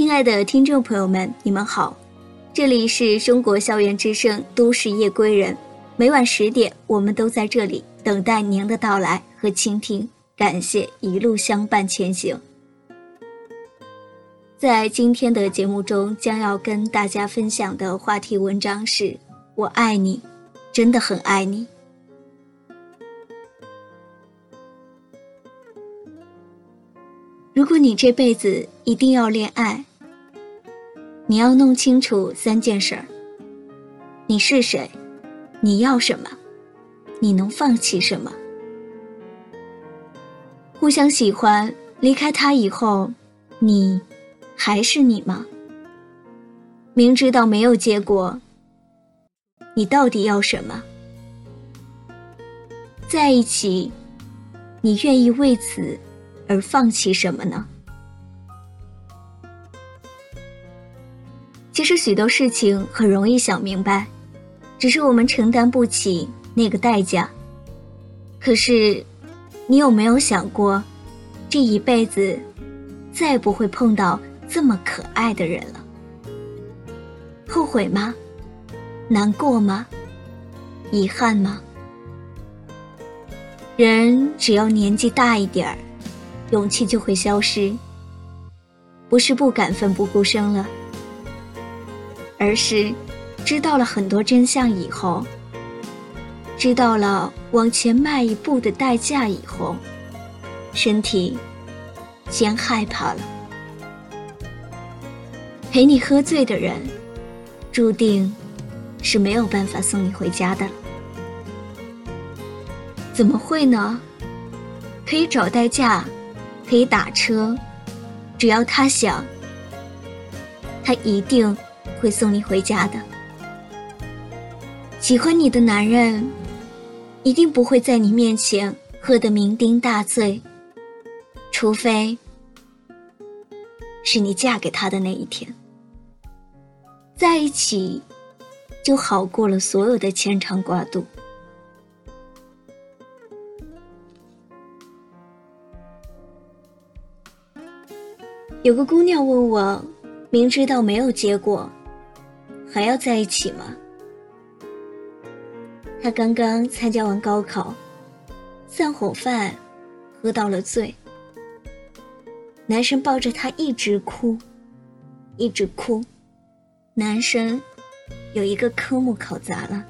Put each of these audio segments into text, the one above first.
亲爱的听众朋友们，你们好，这里是中国校园之声《都市夜归人》，每晚十点，我们都在这里等待您的到来和倾听，感谢一路相伴前行。在今天的节目中，将要跟大家分享的话题文章是“我爱你，真的很爱你”。如果你这辈子一定要恋爱，你要弄清楚三件事儿：你是谁，你要什么，你能放弃什么。互相喜欢，离开他以后，你还是你吗？明知道没有结果，你到底要什么？在一起，你愿意为此？而放弃什么呢？其实许多事情很容易想明白，只是我们承担不起那个代价。可是，你有没有想过，这一辈子再不会碰到这么可爱的人了？后悔吗？难过吗？遗憾吗？人只要年纪大一点儿。勇气就会消失，不是不敢奋不顾身了，而是知道了很多真相以后，知道了往前迈一步的代价以后，身体先害怕了。陪你喝醉的人，注定是没有办法送你回家的了。怎么会呢？可以找代驾。可以打车，只要他想，他一定会送你回家的。喜欢你的男人，一定不会在你面前喝得酩酊大醉，除非是你嫁给他的那一天。在一起，就好过了所有的牵肠挂肚。有个姑娘问我：“明知道没有结果，还要在一起吗？”他刚刚参加完高考，散伙饭喝到了醉，男生抱着她一直哭，一直哭。男生有一个科目考砸了，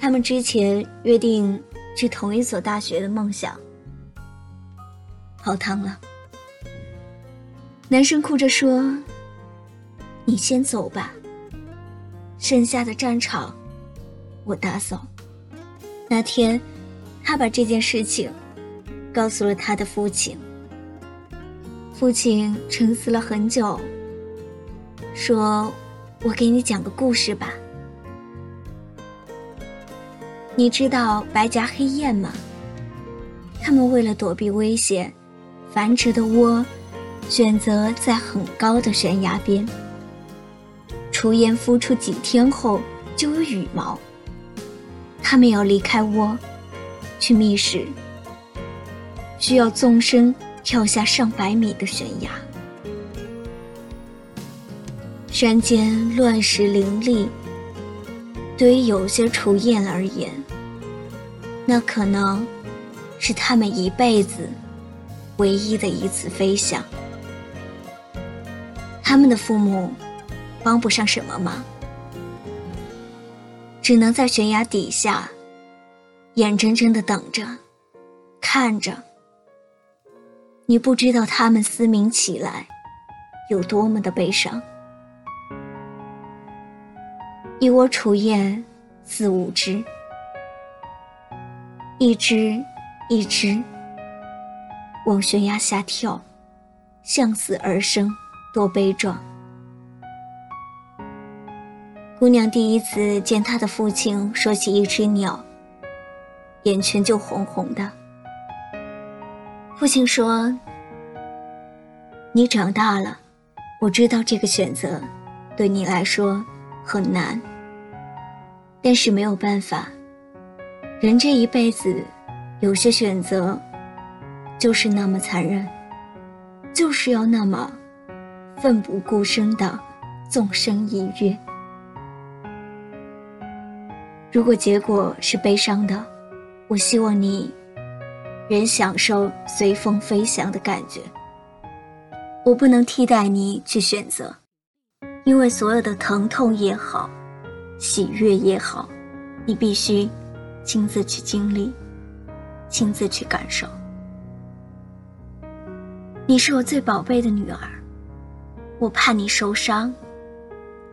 他们之前约定去同一所大学的梦想泡汤了。男生哭着说：“你先走吧，剩下的战场我打扫。”那天，他把这件事情告诉了他的父亲。父亲沉思了很久，说：“我给你讲个故事吧。你知道白颊黑雁吗？它们为了躲避危险，繁殖的窝。”选择在很高的悬崖边。雏燕孵出几天后就有羽毛。它们要离开窝，去觅食，需要纵身跳下上百米的悬崖。山间乱石林立，对于有些雏燕而言，那可能是它们一辈子唯一的一次飞翔。他们的父母帮不上什么忙，只能在悬崖底下眼睁睁的等着，看着。你不知道他们嘶鸣起来有多么的悲伤。一窝雏燕，四五只，一只一只往悬崖下跳，向死而生。多悲壮！姑娘第一次见她的父亲说起一只鸟，眼圈就红红的。父亲说：“你长大了，我知道这个选择对你来说很难，但是没有办法。人这一辈子，有些选择就是那么残忍，就是要那么……”奋不顾身的纵身一跃。如果结果是悲伤的，我希望你仍享受随风飞翔的感觉。我不能替代你去选择，因为所有的疼痛也好，喜悦也好，你必须亲自去经历，亲自去感受。你是我最宝贝的女儿，我怕你受伤，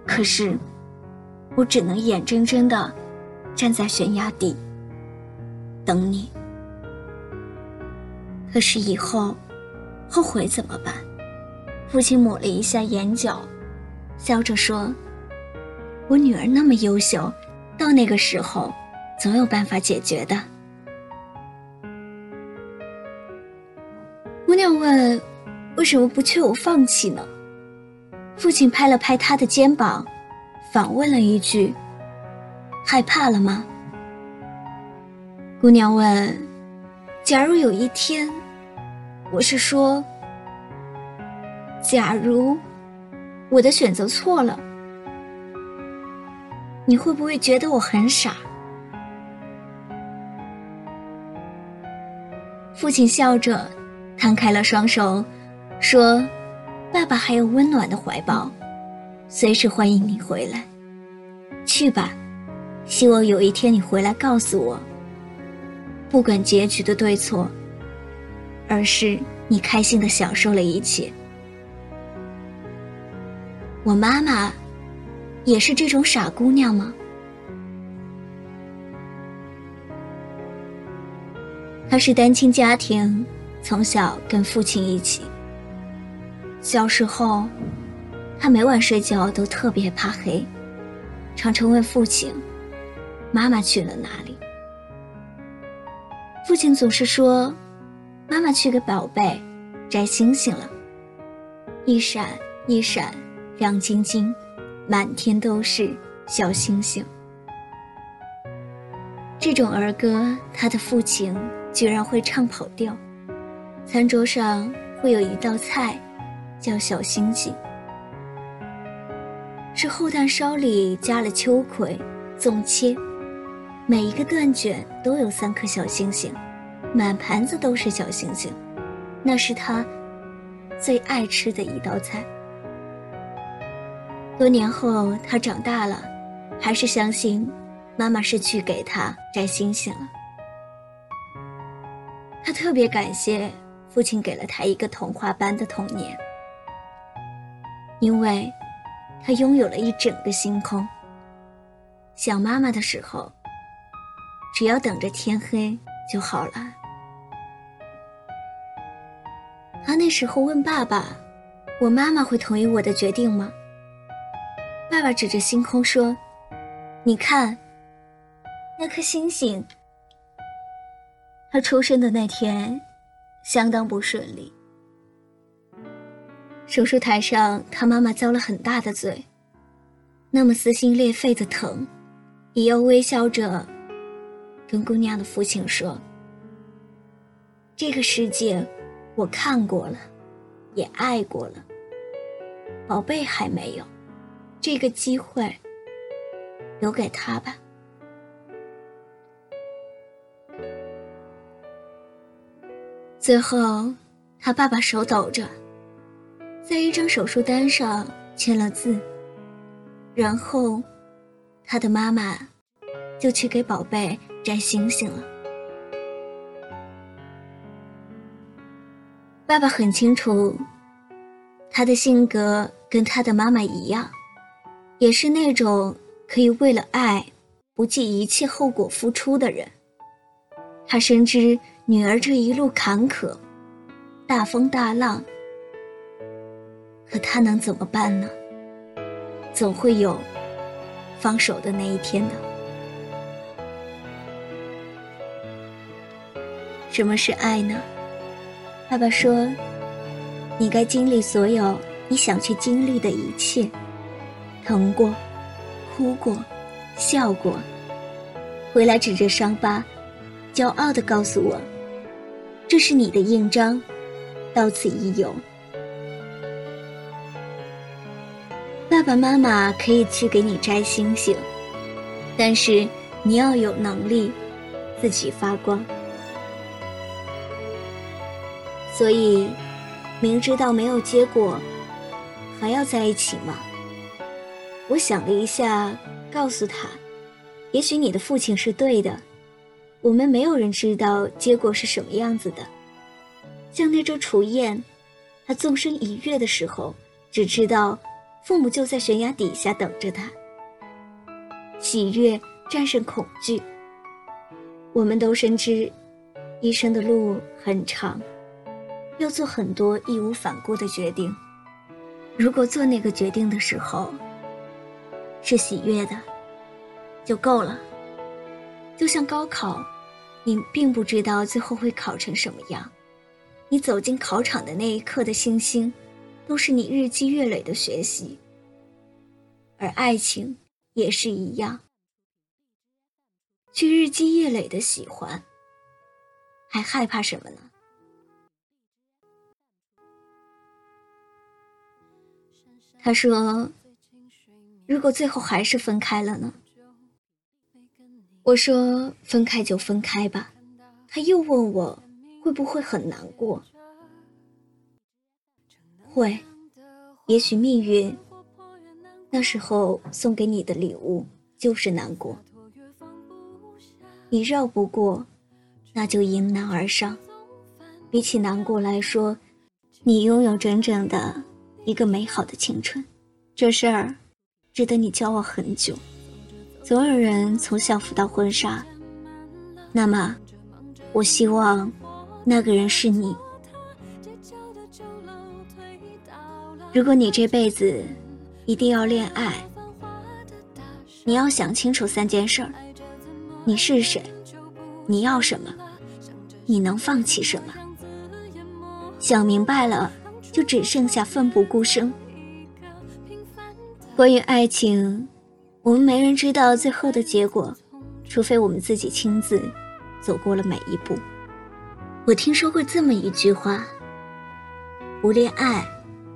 可是我只能眼睁睁的。站在悬崖底，等你。可是以后，后悔怎么办？父亲抹了一下眼角，笑着说：“我女儿那么优秀，到那个时候，总有办法解决的。”姑娘问：“为什么不劝我放弃呢？”父亲拍了拍她的肩膀，反问了一句。害怕了吗？姑娘问：“假如有一天，我是说，假如我的选择错了，你会不会觉得我很傻？”父亲笑着，摊开了双手，说：“爸爸还有温暖的怀抱，随时欢迎你回来。去吧。”希望有一天你回来告诉我，不管结局的对错，而是你开心的享受了一切。我妈妈也是这种傻姑娘吗？她是单亲家庭，从小跟父亲一起。小时候，她每晚睡觉都特别怕黑，常常问父亲。妈妈去了哪里？父亲总是说：“妈妈去给宝贝摘星星了，一闪一闪亮晶晶，满天都是小星星。”这种儿歌，他的父亲居然会唱跑调。餐桌上会有一道菜，叫小星星，是厚蛋烧里加了秋葵、纵切。每一个断卷都有三颗小星星，满盘子都是小星星，那是他最爱吃的一道菜。多年后，他长大了，还是相信妈妈是去给他摘星星了。他特别感谢父亲给了他一个童话般的童年，因为他拥有了一整个星空。想妈妈的时候。只要等着天黑就好了。他那时候问爸爸：“我妈妈会同意我的决定吗？”爸爸指着星空说：“你看，那颗星星。”他出生的那天，相当不顺利。手术台上，他妈妈遭了很大的罪，那么撕心裂肺的疼，也要微笑着。跟姑娘的父亲说：“这个世界，我看过了，也爱过了。宝贝还没有，这个机会留给他吧。”最后，他爸爸手抖着，在一张手术单上签了字，然后，他的妈妈就去给宝贝。摘星星了。爸爸很清楚，他的性格跟他的妈妈一样，也是那种可以为了爱不计一切后果付出的人。他深知女儿这一路坎坷，大风大浪，可他能怎么办呢？总会有放手的那一天的。什么是爱呢？爸爸说：“你该经历所有你想去经历的一切，疼过，哭过，笑过，回来指着伤疤，骄傲地告诉我，这是你的印章，到此一游。爸爸妈妈可以去给你摘星星，但是你要有能力自己发光。所以，明知道没有结果，还要在一起吗？我想了一下，告诉他：“也许你的父亲是对的，我们没有人知道结果是什么样子的。像那只雏燕，它纵身一跃的时候，只知道父母就在悬崖底下等着它。喜悦战胜恐惧。我们都深知，一生的路很长，要做很多义无反顾的决定。如果做那个决定的时候，是喜悦的，就够了。就像高考，你并不知道最后会考成什么样，你走进考场的那一刻的星星，都是你日积月累的学习。而爱情也是一样，去日积月累的喜欢，还害怕什么呢？他说。如果最后还是分开了呢？我说分开就分开吧。他又问我会不会很难过？会，也许命运那时候送给你的礼物就是难过。你绕不过，那就迎难而上。比起难过来说，你拥有整整的一个美好的青春。这事儿。值得你骄傲很久。总有人从校服到婚纱，那么，我希望那个人是你。如果你这辈子一定要恋爱，你要想清楚三件事儿：你是谁？你要什么？你能放弃什么？想明白了，就只剩下奋不顾身。关于爱情，我们没人知道最后的结果，除非我们自己亲自走过了每一步。我听说过这么一句话：不恋爱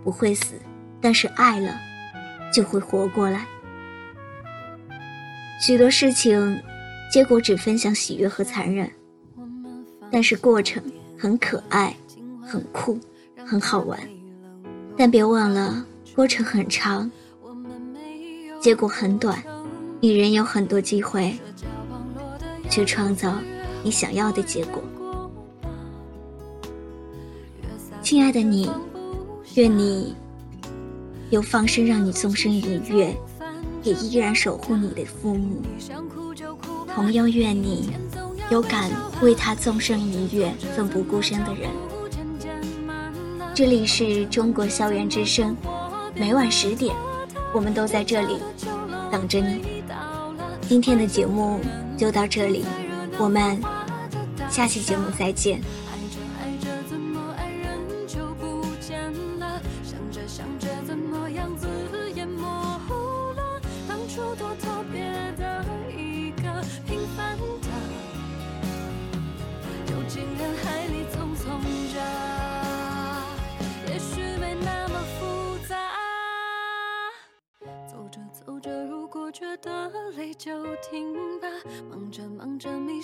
不会死，但是爱了就会活过来。许多事情，结果只分享喜悦和残忍，但是过程很可爱、很酷、很好玩。但别忘了，过程很长。结果很短，你仍有很多机会去创造你想要的结果。亲爱的你，愿你有放生让你纵身一跃，也依然守护你的父母。同样愿你有敢为他纵身一跃、奋不顾身的人。这里是中国校园之声，每晚十点。我们都在这里等着你。今天的节目就到这里，我们下期节目再见。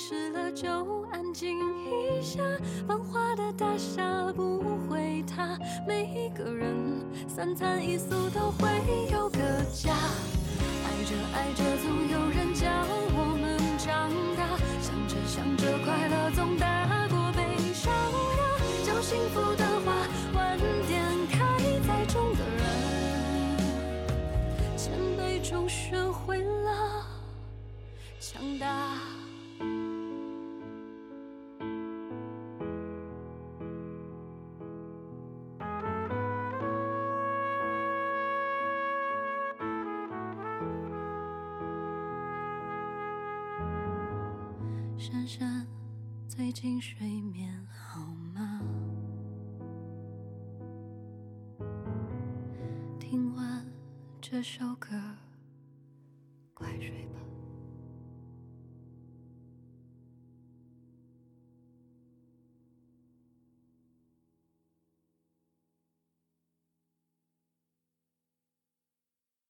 失了就安静一下。繁华的大厦不会塌，每一个人三餐一宿都会有个家。爱着爱着总有人家珊珊，最近睡眠好吗？听完这首歌。